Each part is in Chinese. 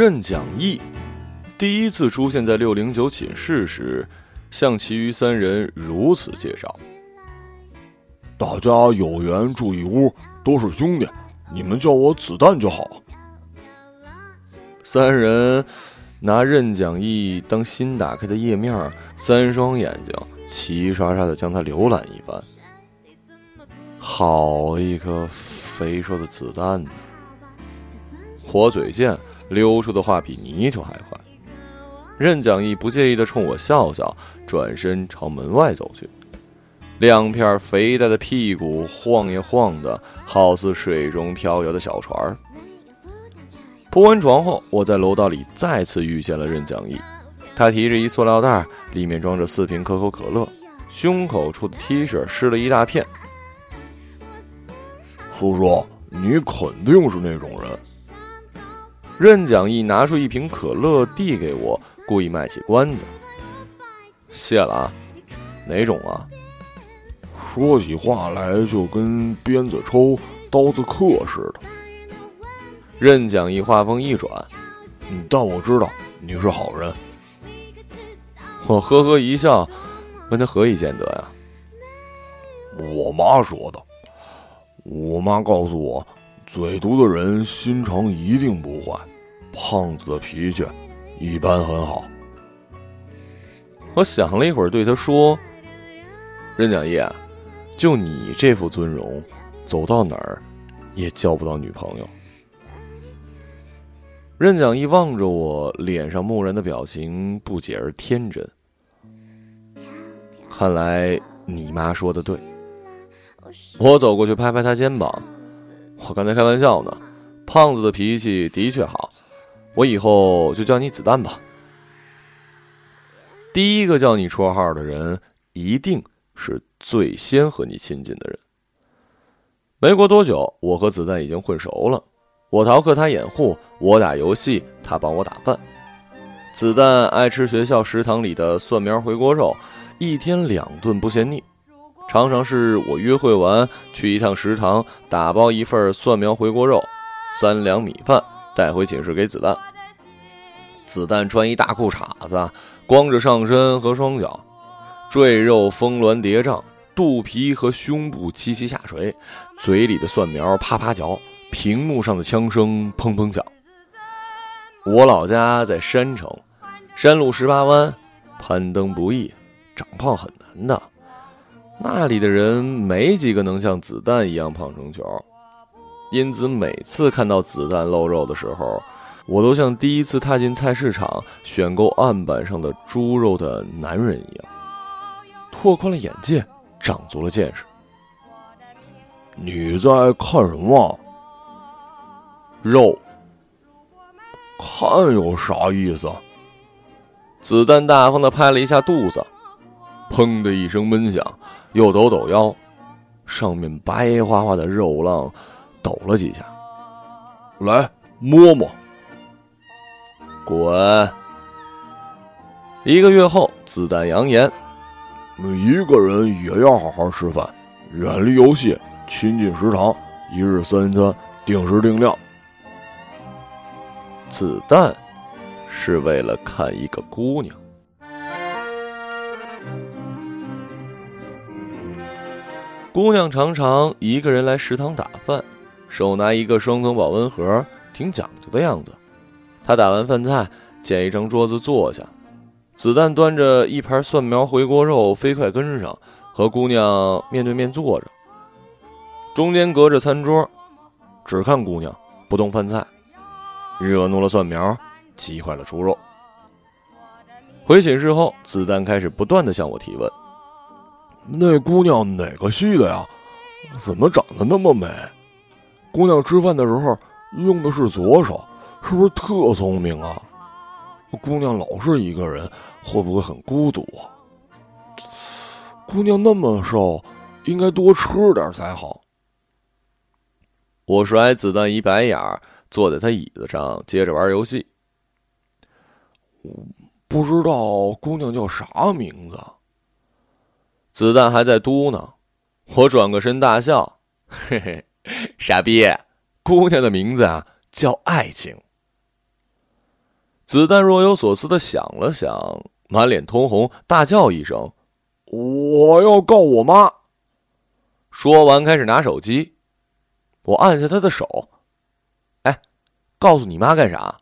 任讲义第一次出现在六零九寝室时，向其余三人如此介绍：大家有缘住一屋，都是兄弟，你们叫我子弹就好。三人拿任讲义当新打开的页面，三双眼睛齐刷刷的将它浏览一番。好一颗肥硕的子弹呢！火嘴剑。溜出的话比泥鳅还快。任讲义不介意的冲我笑笑，转身朝门外走去。两片肥大的屁股晃呀晃的，好似水中飘摇的小船。铺完床后，我在楼道里再次遇见了任讲义。他提着一塑料袋，里面装着四瓶可口可乐，胸口处的 T 恤湿了一大片。叔叔，你肯定是那种人。任讲义拿出一瓶可乐递给我，故意卖起关子。谢了啊，哪种啊？说起话来就跟鞭子抽、刀子刻似的。任讲义话锋一转，但我知道你是好人。我呵呵一笑，问他何以见得呀？我妈说的。我妈告诉我，嘴毒的人心肠一定不坏。胖子的脾气一般很好。我想了一会儿，对他说：“任讲义，就你这副尊容，走到哪儿也交不到女朋友。”任讲义望着我，脸上木然的表情不解而天真。看来你妈说的对。我走过去拍拍他肩膀：“我刚才开玩笑呢，胖子的脾气的确好。”我以后就叫你子弹吧。第一个叫你绰号的人，一定是最先和你亲近的人。没过多久，我和子弹已经混熟了。我逃课，他掩护；我打游戏，他帮我打饭。子弹爱吃学校食堂里的蒜苗回锅肉，一天两顿不嫌腻。常常是我约会完去一趟食堂，打包一份蒜苗回锅肉，三两米饭。带回寝室给子弹。子弹穿一大裤衩子，光着上身和双脚，赘肉峰峦叠嶂，肚皮和胸部齐齐下垂，嘴里的蒜苗啪啪嚼，屏幕上的枪声砰砰响。我老家在山城，山路十八弯，攀登不易，长胖很难的。那里的人没几个能像子弹一样胖成球。因此，每次看到子弹露肉的时候，我都像第一次踏进菜市场选购案板上的猪肉的男人一样，拓宽了眼界，长足了见识。你在看什么？肉？看有啥意思？子弹大方的拍了一下肚子，砰的一声闷响，又抖抖腰，上面白花花的肉浪。抖了几下，来摸摸。滚！一个月后，子弹扬言：一个人也要好好吃饭，远离游戏，亲近食堂，一日三餐，定时定量。子弹是为了看一个姑娘。姑娘常常一个人来食堂打饭。手拿一个双层保温盒，挺讲究的样子。她打完饭菜，捡一张桌子坐下。子弹端着一盘蒜苗回锅肉，飞快跟上，和姑娘面对面坐着。中间隔着餐桌，只看姑娘，不动饭菜。惹怒了蒜苗，急坏了猪肉。回寝室后，子弹开始不断的向我提问：“那姑娘哪个系的呀？怎么长得那么美？”姑娘吃饭的时候用的是左手，是不是特聪明啊？姑娘老是一个人，会不会很孤独啊？姑娘那么瘦，应该多吃点才好。我甩子弹一白眼，坐在他椅子上接着玩游戏。不知道姑娘叫啥名字。子弹还在嘟囔，我转个身大笑，嘿嘿，傻逼，姑娘的名字啊叫爱情。子弹若有所思的想了想，满脸通红，大叫一声：“我要告我妈！”说完开始拿手机，我按下他的手，哎，告诉你妈干啥？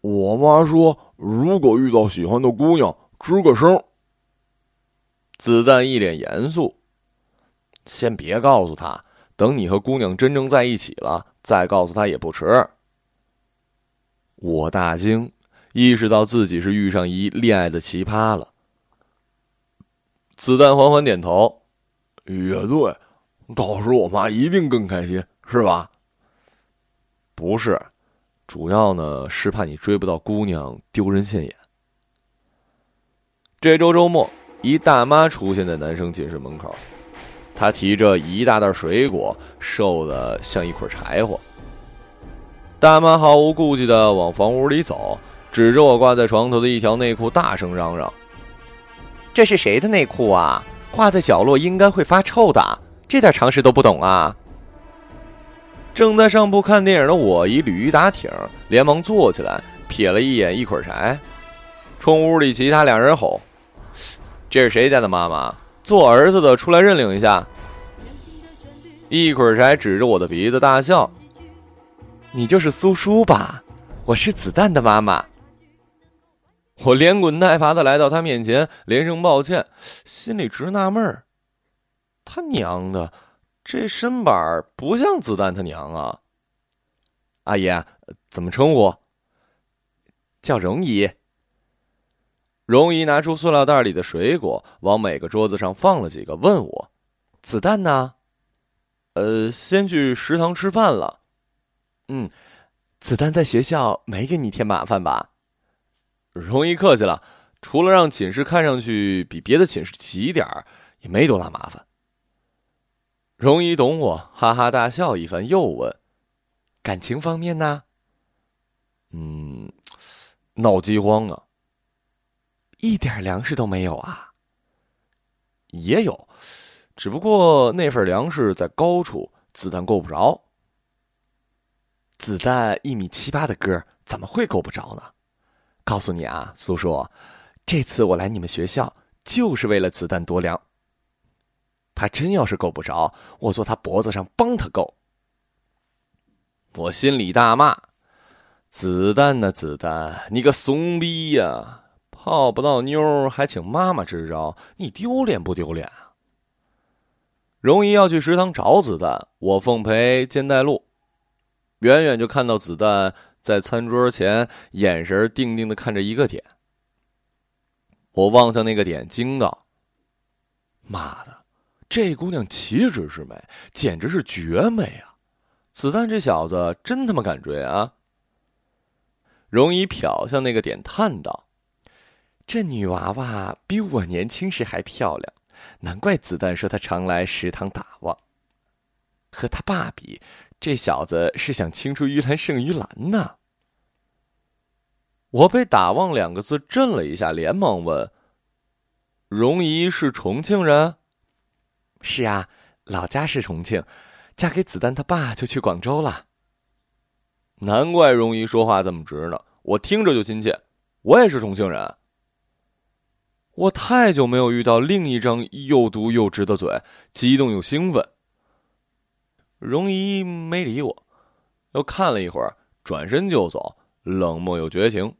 我妈说。如果遇到喜欢的姑娘，吱个声。子弹一脸严肃，先别告诉他，等你和姑娘真正在一起了，再告诉他也不迟。我大惊，意识到自己是遇上一恋爱的奇葩了。子弹缓缓点头，也对，到时候我妈一定更开心，是吧？不是。主要呢是怕你追不到姑娘，丢人现眼。这周周末，一大妈出现在男生寝室门口，她提着一大袋水果，瘦的像一捆柴火。大妈毫无顾忌的往房屋里走，指着我挂在床头的一条内裤，大声嚷嚷：“这是谁的内裤啊？挂在角落应该会发臭的，这点常识都不懂啊！”正在上铺看电影的我一鲤鱼打挺，连忙坐起来，瞥了一眼一捆柴，冲屋里其他两人吼：“这是谁家的妈妈？做儿子的出来认领一下！”一捆柴指着我的鼻子大笑：“你就是苏叔吧？我是子弹的妈妈。”我连滚带爬的来到他面前，连声抱歉，心里直纳闷儿：“他娘的！”这身板不像子弹他娘啊！阿姨，怎么称呼？叫荣姨。荣姨拿出塑料袋里的水果，往每个桌子上放了几个，问我：“子弹呢？”呃，先去食堂吃饭了。嗯，子弹在学校没给你添麻烦吧？荣姨客气了，除了让寝室看上去比别的寝室齐一点也没多大麻烦。容姨懂我，哈哈大笑一番，又问：“感情方面呢？”“嗯，闹饥荒啊，一点粮食都没有啊。”“也有，只不过那份粮食在高处，子弹够不着。子弹一米七八的个，怎么会够不着呢？告诉你啊，苏叔，这次我来你们学校就是为了子弹夺粮。”他真要是够不着，我坐他脖子上帮他够。我心里大骂：“子弹呢？子弹，你个怂逼呀！泡不到妞还请妈妈支招，你丢脸不丢脸啊？”容易要去食堂找子弹，我奉陪兼带路。远远就看到子弹在餐桌前，眼神定定的看着一个点。我望向那个点，惊道：“妈的！”这姑娘岂止是美，简直是绝美啊！子弹这小子真他妈敢追啊！容易瞟向那个点，叹道：“这女娃娃比我年轻时还漂亮，难怪子弹说她常来食堂打望。和他爸比，这小子是想青出于蓝胜于蓝呢。”我被“打望”两个字震了一下，连忙问：“荣姨是重庆人？”是啊，老家是重庆，嫁给子弹他爸就去广州了。难怪荣姨说话这么直呢，我听着就亲切。我也是重庆人。我太久没有遇到另一张又毒又直的嘴，激动又兴奋。容姨没理我，又看了一会儿，转身就走，冷漠又绝情。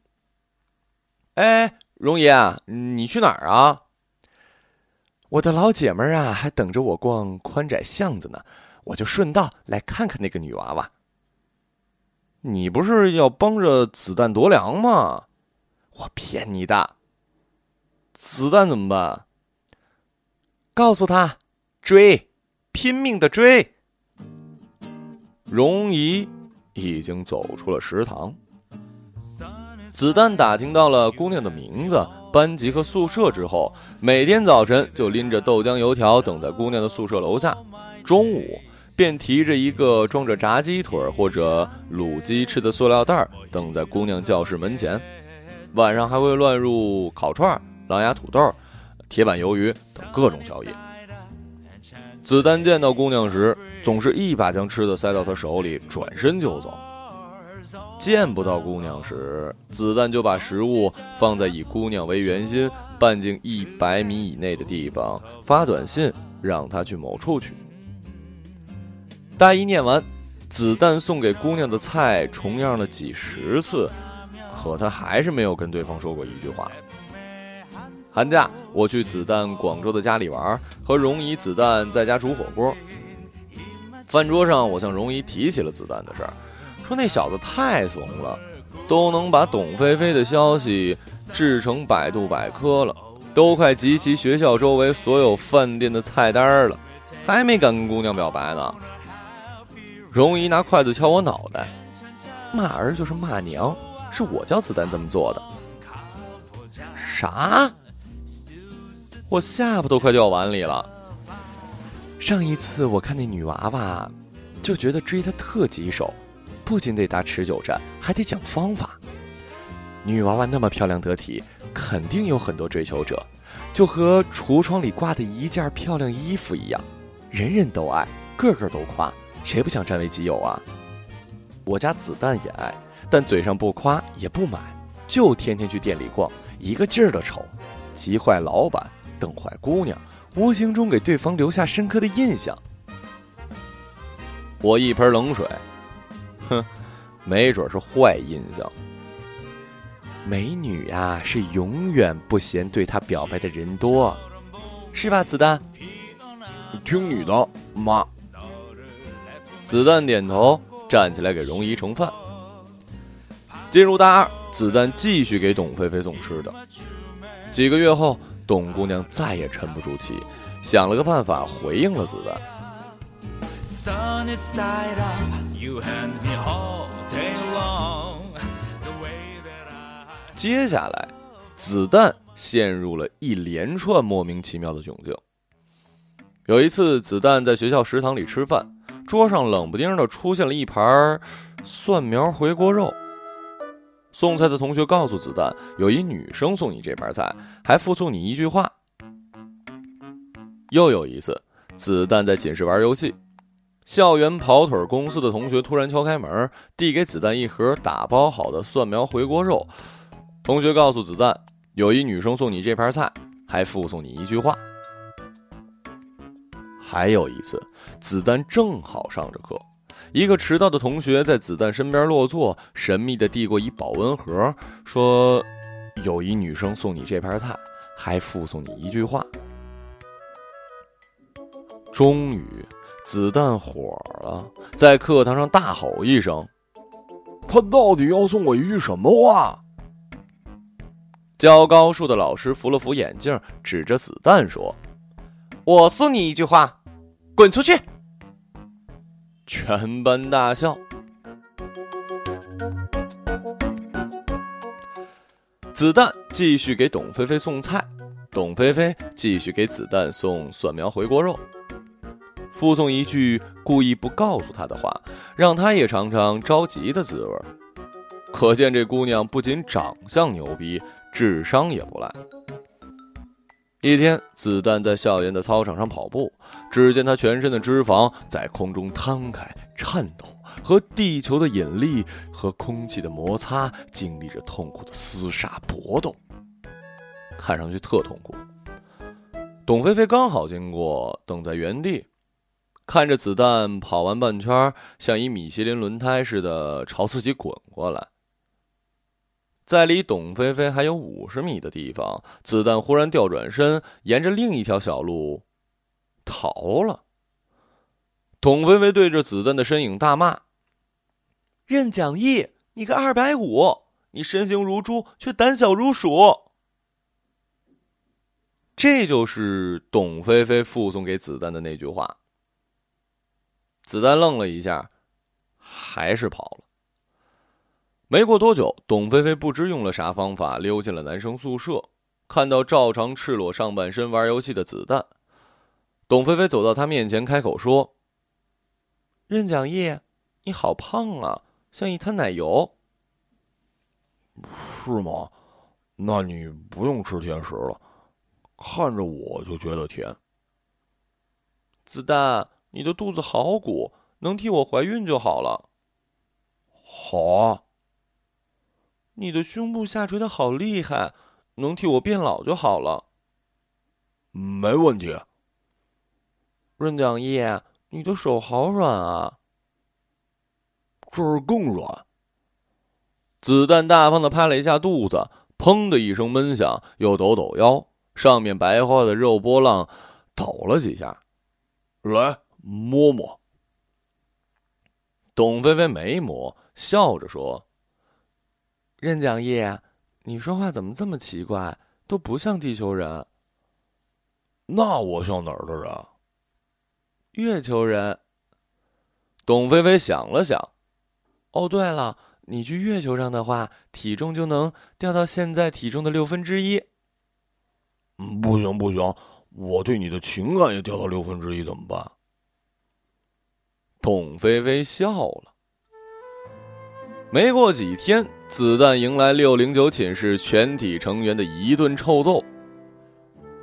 哎，容姨啊，你去哪儿啊？我的老姐们儿啊，还等着我逛宽窄巷子呢，我就顺道来看看那个女娃娃。你不是要帮着子弹夺粮吗？我骗你的。子弹怎么办？告诉他，追，拼命的追。容姨已经走出了食堂。子弹打听到了姑娘的名字、班级和宿舍之后，每天早晨就拎着豆浆油条等在姑娘的宿舍楼下，中午便提着一个装着炸鸡腿或者卤鸡翅的塑料袋等在姑娘教室门前。晚上还会乱入烤串儿、狼牙土豆、铁板鱿鱼等各种宵夜。子弹见到姑娘时，总是一把将吃的塞到她手里，转身就走。见不到姑娘时，子弹就把食物放在以姑娘为圆心、半径一百米以内的地方，发短信让她去某处取。大一念完，子弹送给姑娘的菜重样了几十次，可他还是没有跟对方说过一句话。寒假，我去子弹广州的家里玩，和荣姨、子弹在家煮火锅。饭桌上，我向荣姨提起了子弹的事儿，说那小子太怂了，都能把董菲菲的消息制成百度百科了，都快集齐学校周围所有饭店的菜单了，还没敢跟姑娘表白呢。荣姨拿筷子敲我脑袋，骂儿就是骂娘，是我教子弹这么做的。啥？我下巴都快掉碗里了。上一次我看那女娃娃，就觉得追她特棘手，不仅得打持久战，还得讲方法。女娃娃那么漂亮得体，肯定有很多追求者，就和橱窗里挂的一件漂亮衣服一样，人人都爱，个个都夸。谁不想占为己有啊？我家子弹也爱，但嘴上不夸也不买，就天天去店里逛，一个劲儿的瞅，急坏老板，等坏姑娘，无形中给对方留下深刻的印象。我一盆冷水，哼，没准是坏印象。美女呀，是永远不嫌对她表白的人多，是吧，子弹？听你的，妈。子弹点头，站起来给荣姨盛饭。进入大二，子弹继续给董菲菲送吃的。几个月后，董姑娘再也沉不住气，想了个办法回应了子弹。接下来，子弹陷入了一连串莫名其妙的窘境。有一次，子弹在学校食堂里吃饭。桌上冷不丁的出现了一盘蒜苗回锅肉。送菜的同学告诉子弹，有一女生送你这盘菜，还附送你一句话。又有一次，子弹在寝室玩游戏，校园跑腿公司的同学突然敲开门，递给子弹一盒打包好的蒜苗回锅肉。同学告诉子弹，有一女生送你这盘菜，还附送你一句话。还有一次，子弹正好上着课，一个迟到的同学在子弹身边落座，神秘的递过一保温盒，说：“有一女生送你这盘菜，还附送你一句话。”终于，子弹火了，在课堂上大吼一声：“他到底要送我一句什么话？”教高数的老师扶了扶眼镜，指着子弹说：“我送你一句话。”滚出去！全班大笑。子弹继续给董菲菲送菜，董菲菲继续给子弹送蒜苗回锅肉，附送一句故意不告诉他的话，让他也尝尝着急的滋味。可见这姑娘不仅长相牛逼，智商也不赖。一天，子弹在校园的操场上跑步，只见他全身的脂肪在空中摊开、颤抖，和地球的引力和空气的摩擦经历着痛苦的厮杀搏斗，看上去特痛苦。董菲菲刚好经过，等在原地，看着子弹跑完半圈，像一米其林轮胎似的朝自己滚过来。在离董菲菲还有五十米的地方，子弹忽然调转身，沿着另一条小路逃了。董菲菲对着子弹的身影大骂：“任讲义，你个二百五，你身形如猪，却胆小如鼠。”这就是董菲菲附送给子弹的那句话。子弹愣了一下，还是跑了。没过多久，董菲菲不知用了啥方法溜进了男生宿舍，看到照常赤裸上半身玩游戏的子弹，董菲菲走到他面前，开口说：“任讲义，你好胖啊，像一滩奶油。”“是吗？那你不用吃甜食了，看着我就觉得甜。子弹，你的肚子好鼓，能替我怀孕就好了。好啊。你的胸部下垂的好厉害，能替我变老就好了。没问题。润讲义，你的手好软啊。这儿更软。子弹大方的拍了一下肚子，砰的一声闷响，又抖抖腰，上面白花的肉波浪抖了几下。来摸摸。董菲菲没摸，笑着说。任讲义，你说话怎么这么奇怪？都不像地球人。那我像哪儿的人？月球人。董菲菲想了想，哦，对了，你去月球上的话，体重就能掉到现在体重的六分之一。嗯，不行不行，我对你的情感也掉到六分之一，怎么办？董菲菲笑了。没过几天，子弹迎来六零九寝室全体成员的一顿臭揍。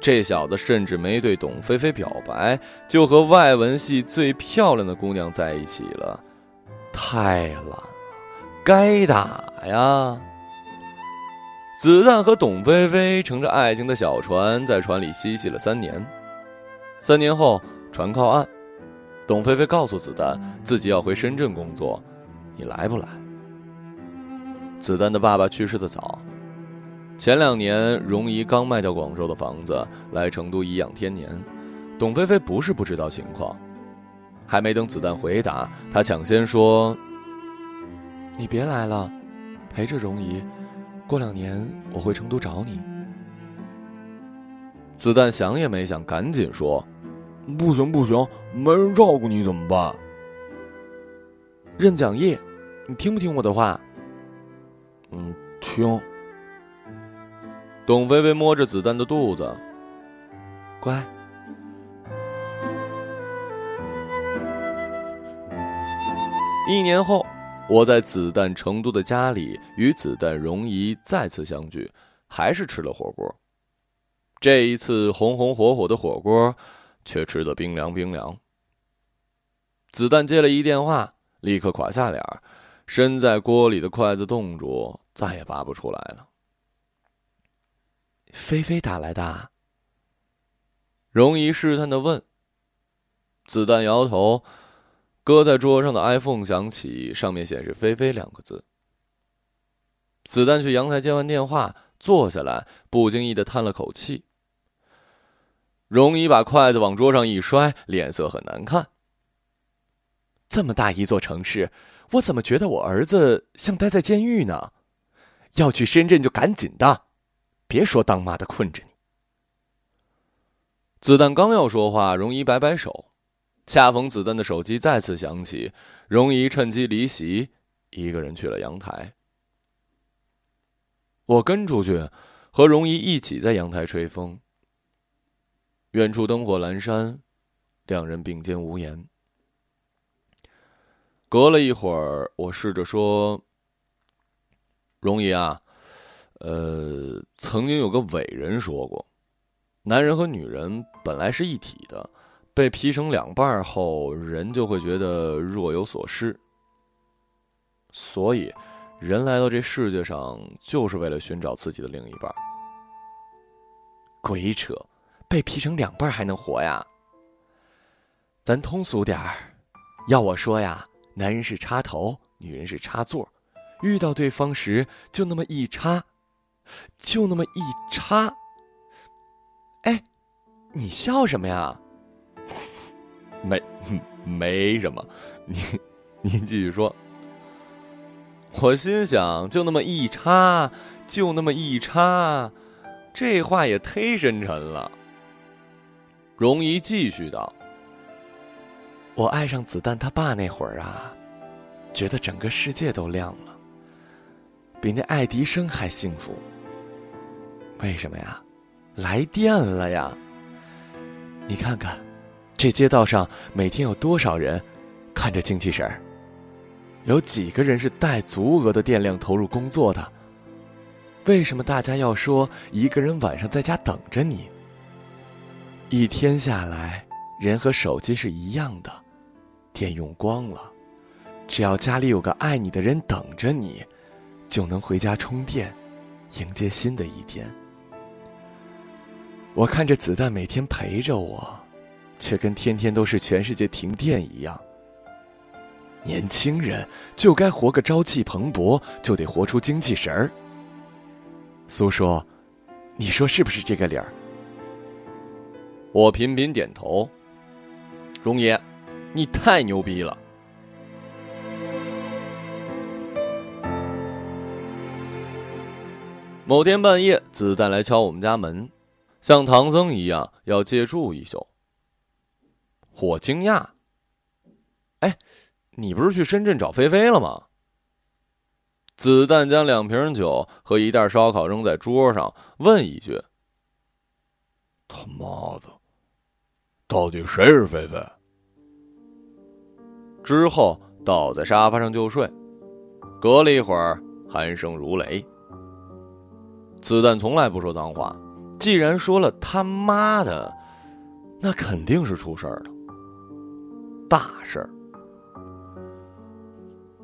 这小子甚至没对董菲菲表白，就和外文系最漂亮的姑娘在一起了，太懒了，该打呀！子弹和董菲菲乘着爱情的小船，在船里嬉戏了三年。三年后，船靠岸，董菲菲告诉子弹自己要回深圳工作，你来不来？子弹的爸爸去世的早，前两年荣姨刚卖掉广州的房子来成都颐养天年。董菲菲不是不知道情况，还没等子弹回答，她抢先说：“你别来了，陪着荣姨，过两年我回成都找你。”子弹想也没想，赶紧说：“不行不行，没人照顾你怎么办？”任讲义，你听不听我的话？嗯，听。董菲菲摸着子弹的肚子，乖。一年后，我在子弹成都的家里与子弹荣姨再次相聚，还是吃了火锅。这一次，红红火火的火锅，却吃得冰凉冰凉。子弹接了一电话，立刻垮下脸儿。身在锅里的筷子冻住，再也拔不出来了。菲菲打来的。容姨试探的问。子弹摇头，搁在桌上的 iPhone 响起，上面显示“菲菲”两个字。子弹去阳台接完电话，坐下来，不经意的叹了口气。容姨把筷子往桌上一摔，脸色很难看。这么大一座城市。我怎么觉得我儿子像待在监狱呢？要去深圳就赶紧的，别说当妈的困着你。子弹刚要说话，容姨摆摆手，恰逢子弹的手机再次响起，容姨趁机离席，一个人去了阳台。我跟出去，和容姨一起在阳台吹风。远处灯火阑珊，两人并肩无言。隔了一会儿，我试着说：“容姨啊，呃，曾经有个伟人说过，男人和女人本来是一体的，被劈成两半后，人就会觉得若有所失。所以，人来到这世界上就是为了寻找自己的另一半。鬼扯，被劈成两半还能活呀？咱通俗点儿，要我说呀。”男人是插头，女人是插座，遇到对方时就那么一插，就那么一插。哎，你笑什么呀？没，没什么。您，您继续说。我心想，就那么一插，就那么一插，这话也忒深沉了。容易继续道。我爱上子弹他爸那会儿啊，觉得整个世界都亮了，比那爱迪生还幸福。为什么呀？来电了呀！你看看，这街道上每天有多少人看着精气神儿？有几个人是带足额的电量投入工作的？为什么大家要说一个人晚上在家等着你？一天下来，人和手机是一样的，电用光了，只要家里有个爱你的人等着你，就能回家充电，迎接新的一天。我看着子弹每天陪着我，却跟天天都是全世界停电一样。年轻人就该活个朝气蓬勃，就得活出精气神儿。苏叔，你说是不是这个理儿？我频频点头。荣爷，你太牛逼了！某天半夜，子弹来敲我们家门，像唐僧一样要借住一宿。我惊讶，哎。你不是去深圳找菲菲了吗？子弹将两瓶酒和一袋烧烤扔在桌上，问一句：“他妈的，到底谁是菲菲？”之后倒在沙发上就睡。隔了一会儿，鼾声如雷。子弹从来不说脏话，既然说了他妈的，那肯定是出事儿了，大事儿。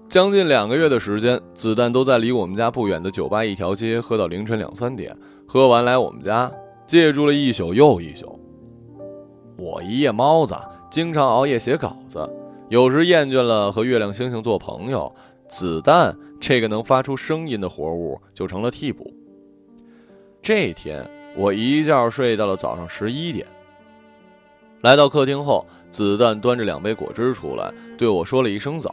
将近两个月的时间，子弹都在离我们家不远的酒吧一条街喝到凌晨两三点，喝完来我们家借住了一宿又一宿。我一夜猫子，经常熬夜写稿子，有时厌倦了和月亮星星做朋友，子弹这个能发出声音的活物就成了替补。这天我一觉睡到了早上十一点，来到客厅后，子弹端着两杯果汁出来，对我说了一声早。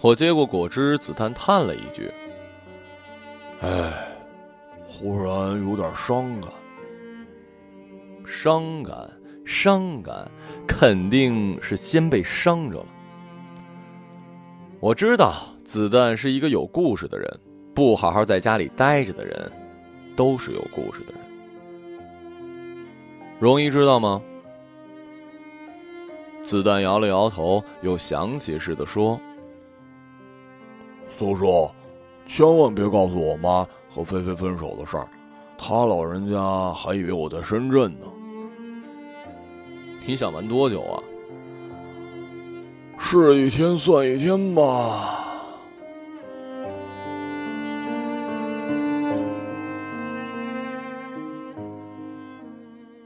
我接过果汁，子弹叹了一句：“哎，忽然有点伤感。伤感，伤感，肯定是先被伤着了。”我知道子弹是一个有故事的人，不好好在家里待着的人，都是有故事的人。容易知道吗？子弹摇了摇头，又想起似的说。苏叔，千万别告诉我妈和菲菲分手的事儿，她老人家还以为我在深圳呢。你想玩多久啊？是一天算一天吧。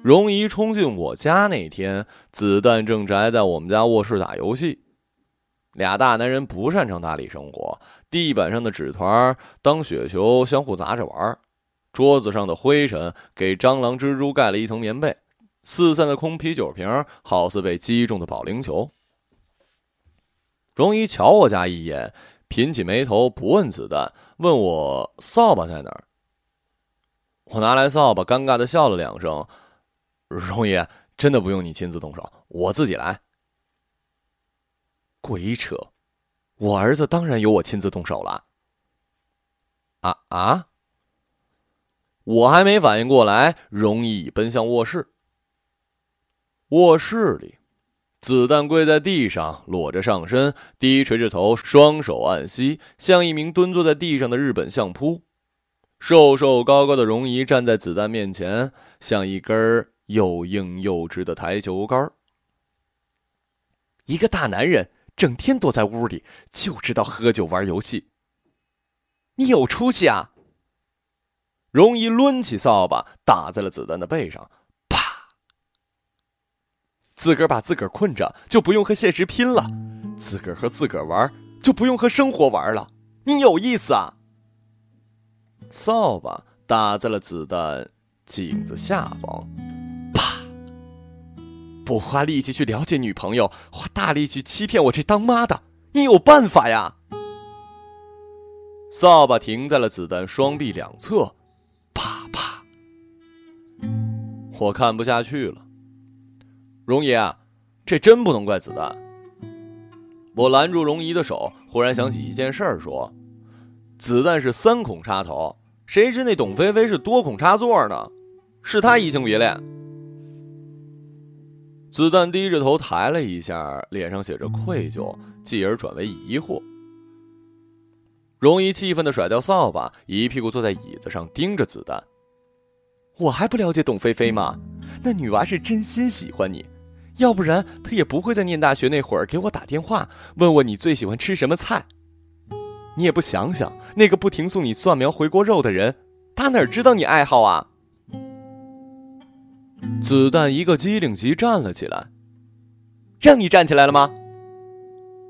荣姨冲进我家那天，子弹正宅在我们家卧室打游戏。俩大男人不擅长打理生活，地板上的纸团当雪球相互砸着玩，桌子上的灰尘给蟑螂、蜘蛛盖了一层棉被，四散的空啤酒瓶好似被击中的保龄球。容一瞧我家一眼，品起眉头，不问子弹，问我扫把在哪儿。我拿来扫把，尴尬的笑了两声。容易，真的不用你亲自动手，我自己来。鬼扯！我儿子当然由我亲自动手了。啊啊！我还没反应过来，容易奔向卧室。卧室里，子弹跪在地上，裸着上身，低垂着头，双手按膝，像一名蹲坐在地上的日本相扑。瘦瘦高高的容易站在子弹面前，像一根又硬又直的台球杆。一个大男人。整天躲在屋里，就知道喝酒玩游戏。你有出息啊！容易抡起扫把打在了子弹的背上，自个儿把自个儿困着，就不用和现实拼了；自个儿和自个儿玩，就不用和生活玩了。你有意思啊！扫把打在了子弹颈子下方。啪不花力气去了解女朋友，花大力气欺骗我这当妈的，你有办法呀？扫把停在了子弹双臂两侧，啪啪。我看不下去了，容姨啊，这真不能怪子弹。我拦住容姨的手，忽然想起一件事儿，说：子弹是三孔插头，谁知那董菲菲是多孔插座呢？是她移情别恋。子弹低着头抬了一下，脸上写着愧疚，继而转为疑惑。容姨气愤的甩掉扫把，一屁股坐在椅子上，盯着子弹。我还不了解董菲菲吗？那女娃是真心喜欢你，要不然他也不会在念大学那会儿给我打电话，问问你最喜欢吃什么菜。你也不想想，那个不停送你蒜苗回锅肉的人，他哪知道你爱好啊？子弹一个机灵急站了起来，让你站起来了吗？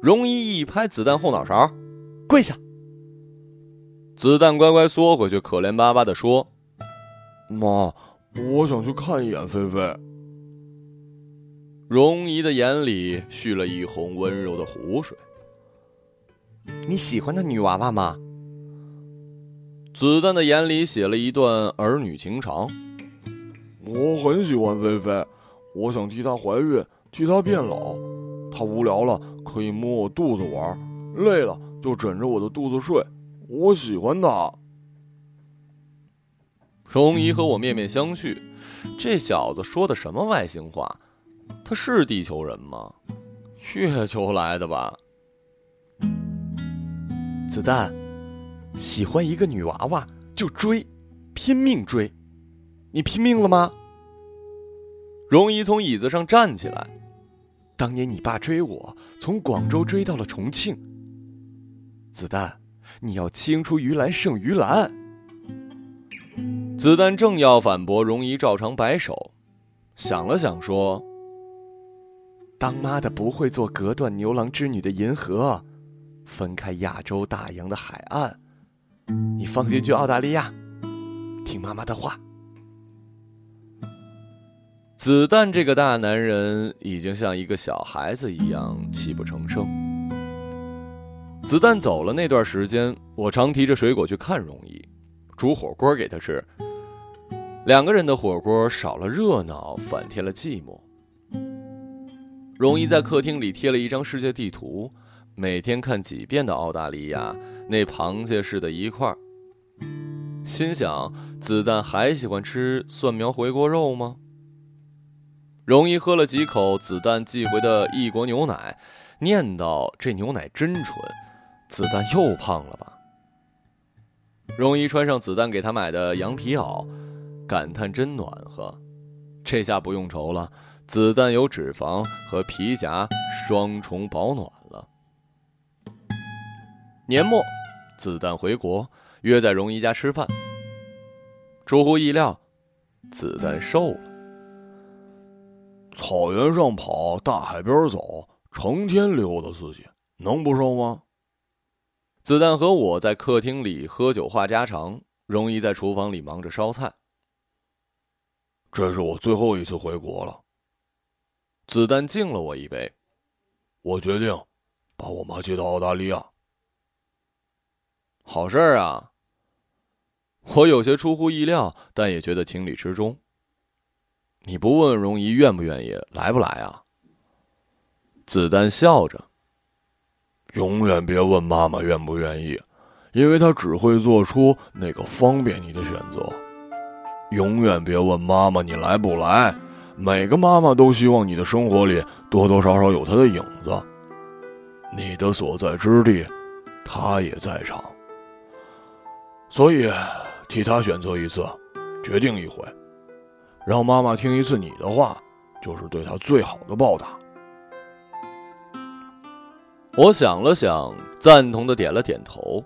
容易一拍子弹后脑勺，跪下。子弹乖乖缩回去，可怜巴巴的说：“妈，我想去看一眼菲菲。”容姨的眼里蓄了一泓温柔的湖水。你喜欢那女娃娃吗？子弹的眼里写了一段儿女情长。我很喜欢菲菲，我想替她怀孕，替她变老。她无聊了可以摸我肚子玩，累了就枕着我的肚子睡。我喜欢她。容姨和我面面相觑，这小子说的什么外星话？他是地球人吗？月球来的吧？子弹，喜欢一个女娃娃就追，拼命追，你拼命了吗？容姨从椅子上站起来。当年你爸追我，从广州追到了重庆。子弹，你要青出于蓝胜于蓝。子弹正要反驳，容姨照常摆手，想了想说：“当妈的不会做隔断牛郎织女的银河。”分开亚洲大洋的海岸，你放心去澳大利亚，听妈妈的话。子弹这个大男人已经像一个小孩子一样泣不成声。子弹走了那段时间，我常提着水果去看容易，煮火锅给他吃。两个人的火锅少了热闹，反添了寂寞。容一在客厅里贴了一张世界地图。每天看几遍的澳大利亚那螃蟹似的一块儿，心想子弹还喜欢吃蒜苗回锅肉吗？容一喝了几口子弹寄回的异国牛奶，念叨这牛奶真纯，子弹又胖了吧？容一穿上子弹给他买的羊皮袄，感叹真暖和，这下不用愁了，子弹有脂肪和皮夹双重保暖了。年末，子弹回国，约在荣姨家吃饭。出乎意料，子弹瘦了。草原上跑，大海边走，成天溜达自己，能不瘦吗？子弹和我在客厅里喝酒话家常，荣姨在厨房里忙着烧菜。这是我最后一次回国了。子弹敬了我一杯。我决定把我妈接到澳大利亚。好事儿啊！我有些出乎意料，但也觉得情理之中。你不问容姨愿不愿意，来不来啊？子弹笑着。永远别问妈妈愿不愿意，因为她只会做出那个方便你的选择。永远别问妈妈你来不来，每个妈妈都希望你的生活里多多少少有她的影子。你的所在之地，她也在场。所以，替他选择一次，决定一回，让妈妈听一次你的话，就是对她最好的报答。我想了想，赞同的点了点头。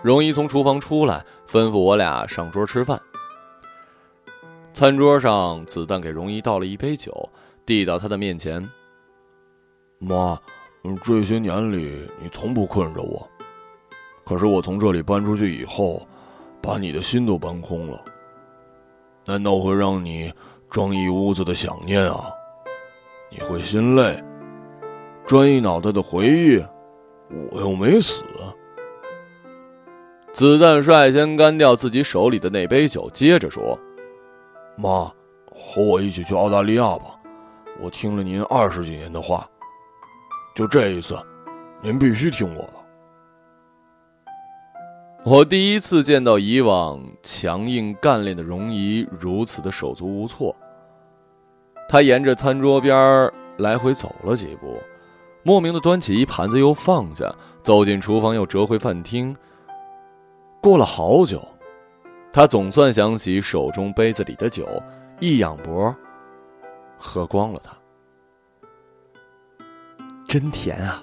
容易从厨房出来，吩咐我俩上桌吃饭。餐桌上，子弹给容易倒了一杯酒，递到他的面前。妈，这些年里，你从不困着我。可是我从这里搬出去以后，把你的心都搬空了。难道会让你装一屋子的想念啊？你会心累，装一脑袋的回忆，我又没死。子弹率先干掉自己手里的那杯酒，接着说：“妈，和我一起去澳大利亚吧。我听了您二十几年的话，就这一次，您必须听我的。”我第一次见到以往强硬干练的容姨如此的手足无措。他沿着餐桌边来回走了几步，莫名的端起一盘子又放下，走进厨房又折回饭厅。过了好久，他总算想起手中杯子里的酒，一仰脖，喝光了它。真甜啊！